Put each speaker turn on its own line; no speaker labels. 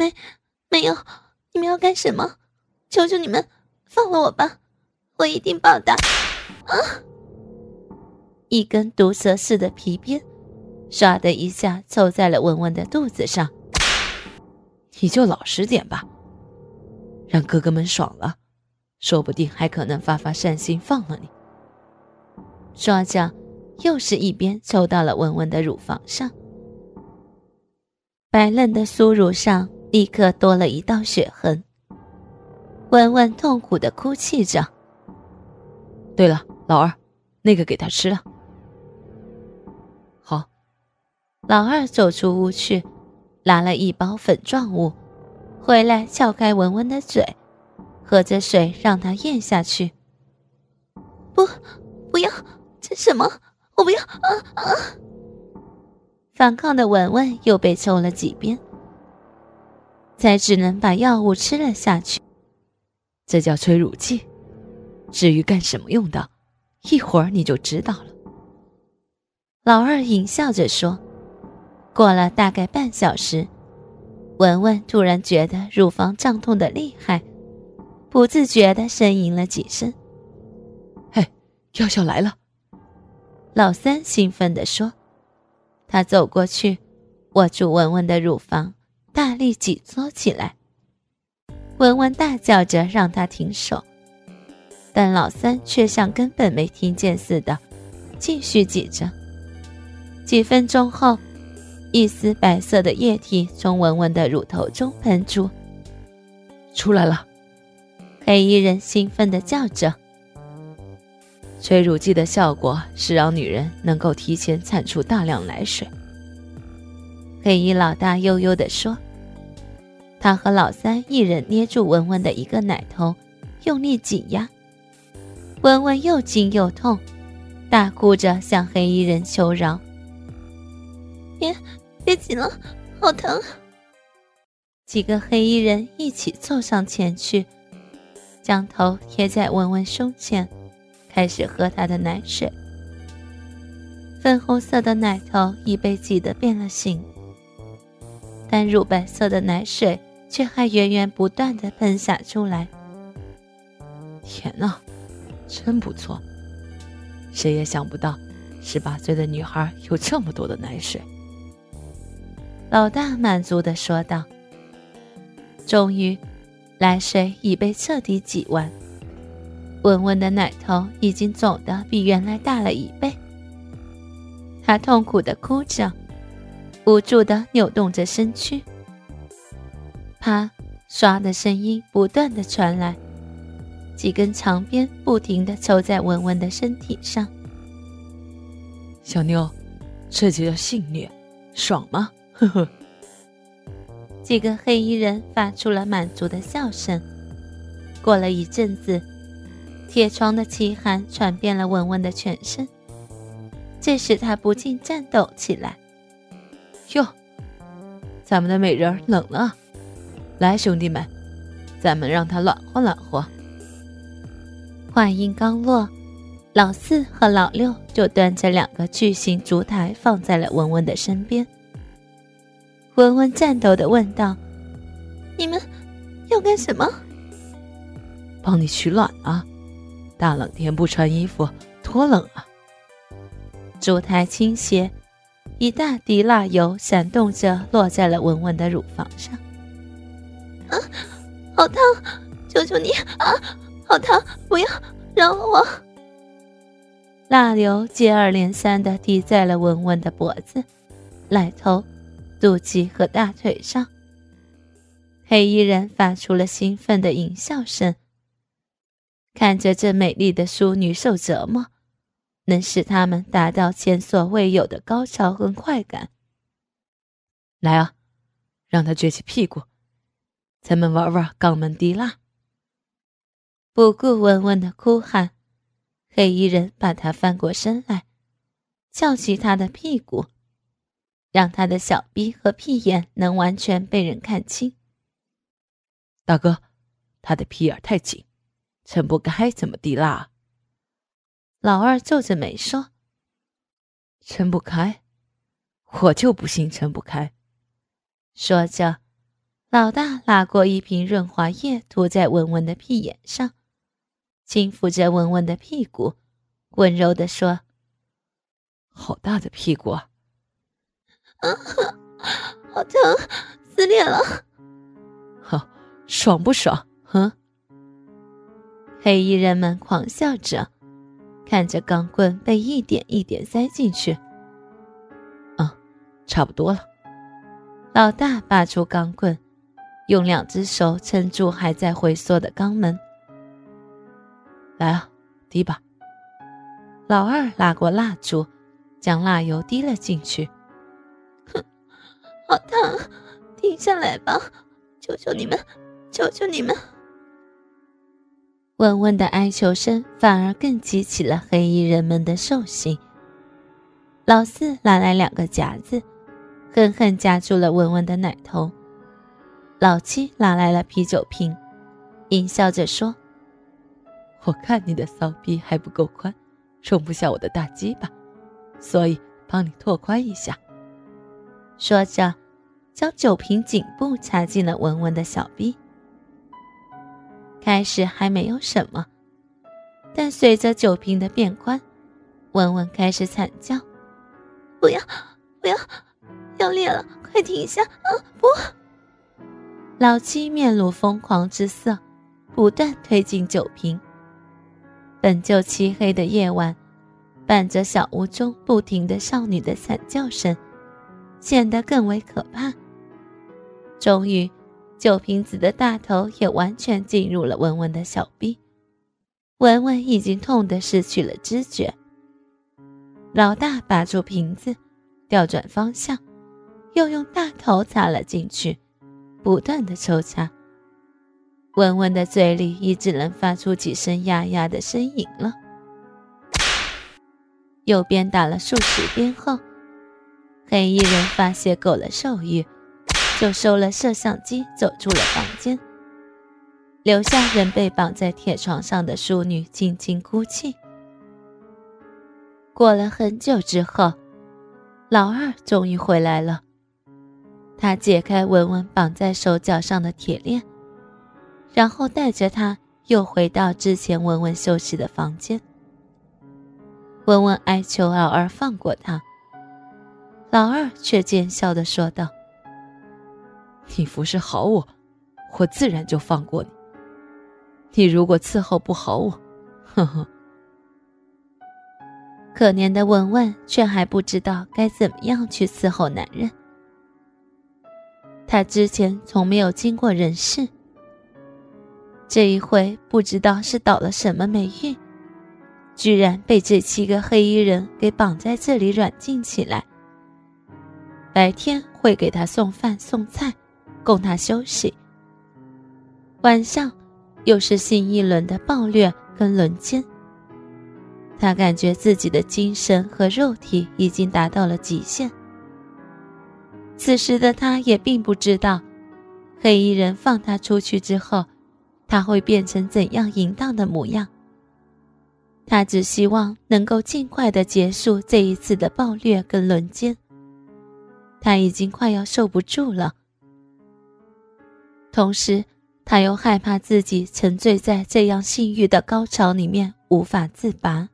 没，没有，你们要干什么？求求你们放了我吧，我一定报答。啊！一根毒蛇似的皮鞭，唰的一下抽在了文文的肚子上。
你就老实点吧，让哥哥们爽了，说不定还可能发发善心放了你。
说着，又是一鞭抽到了文文的乳房上，白嫩的酥乳上立刻多了一道血痕。文文痛苦的哭泣着。
对了，老二，那个给他吃了。
好，老二走出屋去，拿了一包粉状物，回来撬开文文的嘴，喝着水让他咽下去。不，不要，这什么？我不要！啊啊！反抗的文文又被抽了几鞭，才只能把药物吃了下去。
这叫催乳剂，至于干什么用的，一会儿你就知道了。
老二淫笑着说。过了大概半小时，文文突然觉得乳房胀痛的厉害，不自觉的呻吟了几声。
嘿，药效来了！
老三兴奋地说。他走过去，握住文文的乳房，大力挤搓起来。文文大叫着让他停手，但老三却像根本没听见似的，继续挤着。几分钟后，一丝白色的液体从文文的乳头中喷出，
出来了。
黑衣人兴奋地叫着：“
催乳剂的效果是让女人能够提前产出大量奶水。”
黑衣老大悠悠地说。他和老三一人捏住文文的一个奶头，用力挤压。文文又惊又痛，大哭着向黑衣人求饶：“别，别挤了，好疼！”几个黑衣人一起凑上前去，将头贴在文文胸前，开始喝他的奶水。粉红色的奶头已被挤得变了形，但乳白色的奶水。却还源源不断的喷洒出来。
天哪，真不错！谁也想不到，十八岁的女孩有这么多的奶水。
老大满足的说道。终于，奶水已被彻底挤完，文文的奶头已经肿得比原来大了一倍。她痛苦的哭着，无助的扭动着身躯。啪！唰的声音不断的传来，几根长鞭不停的抽在文文的身体上。
小妞，这就叫性虐，爽吗？呵呵。
几个黑衣人发出了满足的笑声。过了一阵子，铁床的凄寒传遍了文文的全身，这时他不禁颤抖起来。
哟，咱们的美人冷了。来，兄弟们，咱们让他暖和暖和。
话音刚落，老四和老六就端着两个巨型烛台放在了文文的身边。文文颤抖的问道：“你们要干什么？”“
帮你取暖啊！大冷天不穿衣服多冷啊！”
烛台倾斜，一大滴蜡油闪动着落在了文文的乳房上。啊，好烫！求求你啊，好烫！不要饶了我！蜡流接二连三的滴在了文文的脖子、奶头、肚脐和大腿上。黑衣人发出了兴奋的淫笑声，看着这美丽的淑女受折磨，能使他们达到前所未有的高潮和快感。
来啊，让他撅起屁股！咱们玩玩肛门滴蜡。
不顾文文的哭喊，黑衣人把他翻过身来，翘起他的屁股，让他的小逼和屁眼能完全被人看清。
大哥，他的屁眼太紧，撑不开，怎么滴蜡？
老二皱着眉说：“
撑不开，我就不信撑不开。”
说着。老大拿过一瓶润滑液，涂在文文的屁眼上，轻抚着文文的屁股，温柔地说：“
好大的屁股啊！
啊，好疼，撕裂了！
哼，爽不爽？哼！”
黑衣人们狂笑着，看着钢棍被一点一点塞进去。
嗯，差不多了。
老大拔出钢棍。用两只手撑住还在回缩的肛门，
来啊，滴吧。
老二拉过蜡烛，将蜡油滴了进去。
哼，好烫，停下来吧！求求你们，求求你们！
文文的哀求声反而更激起了黑衣人们的兽性。老四拿来两个夹子，狠狠夹住了文文的奶头。老七拿来了啤酒瓶，阴笑着说：“
我看你的骚逼还不够宽，容不下我的大鸡巴，所以帮你拓宽一下。”
说着，将酒瓶颈部插进了文文的小逼。开始还没有什么，但随着酒瓶的变宽，文文开始惨叫：“
不要，不要，要裂了！快停下！啊，不！”
老七面露疯狂之色，不断推进酒瓶。本就漆黑的夜晚，伴着小屋中不停的少女的惨叫声，显得更为可怕。终于，酒瓶子的大头也完全进入了文文的小臂，文文已经痛得失去了知觉。老大拔出瓶子，调转方向，又用大头插了进去。不断的抽插，文文的嘴里已只能发出几声呀呀的呻吟了。又鞭打了数十鞭后，黑衣人发泄够了兽欲，就收了摄像机，走出了房间，留下仍被绑在铁床上的淑女轻轻哭泣。过了很久之后，老二终于回来了。他解开文文绑在手脚上的铁链，然后带着他又回到之前文文休息的房间。文文哀求老二放过他，老二却奸笑的说道：“
你服侍好我，我自然就放过你。你如果伺候不好我，呵呵。”
可怜的文文却还不知道该怎么样去伺候男人。他之前从没有经过人事，这一回不知道是倒了什么霉运，居然被这七个黑衣人给绑在这里软禁起来。白天会给他送饭送菜，供他休息；晚上又是新一轮的暴虐跟轮奸。他感觉自己的精神和肉体已经达到了极限。此时的他也并不知道，黑衣人放他出去之后，他会变成怎样淫荡的模样。他只希望能够尽快的结束这一次的暴虐跟轮奸。他已经快要受不住了，同时他又害怕自己沉醉在这样性欲的高潮里面无法自拔。